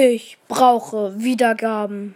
Ich brauche Wiedergaben.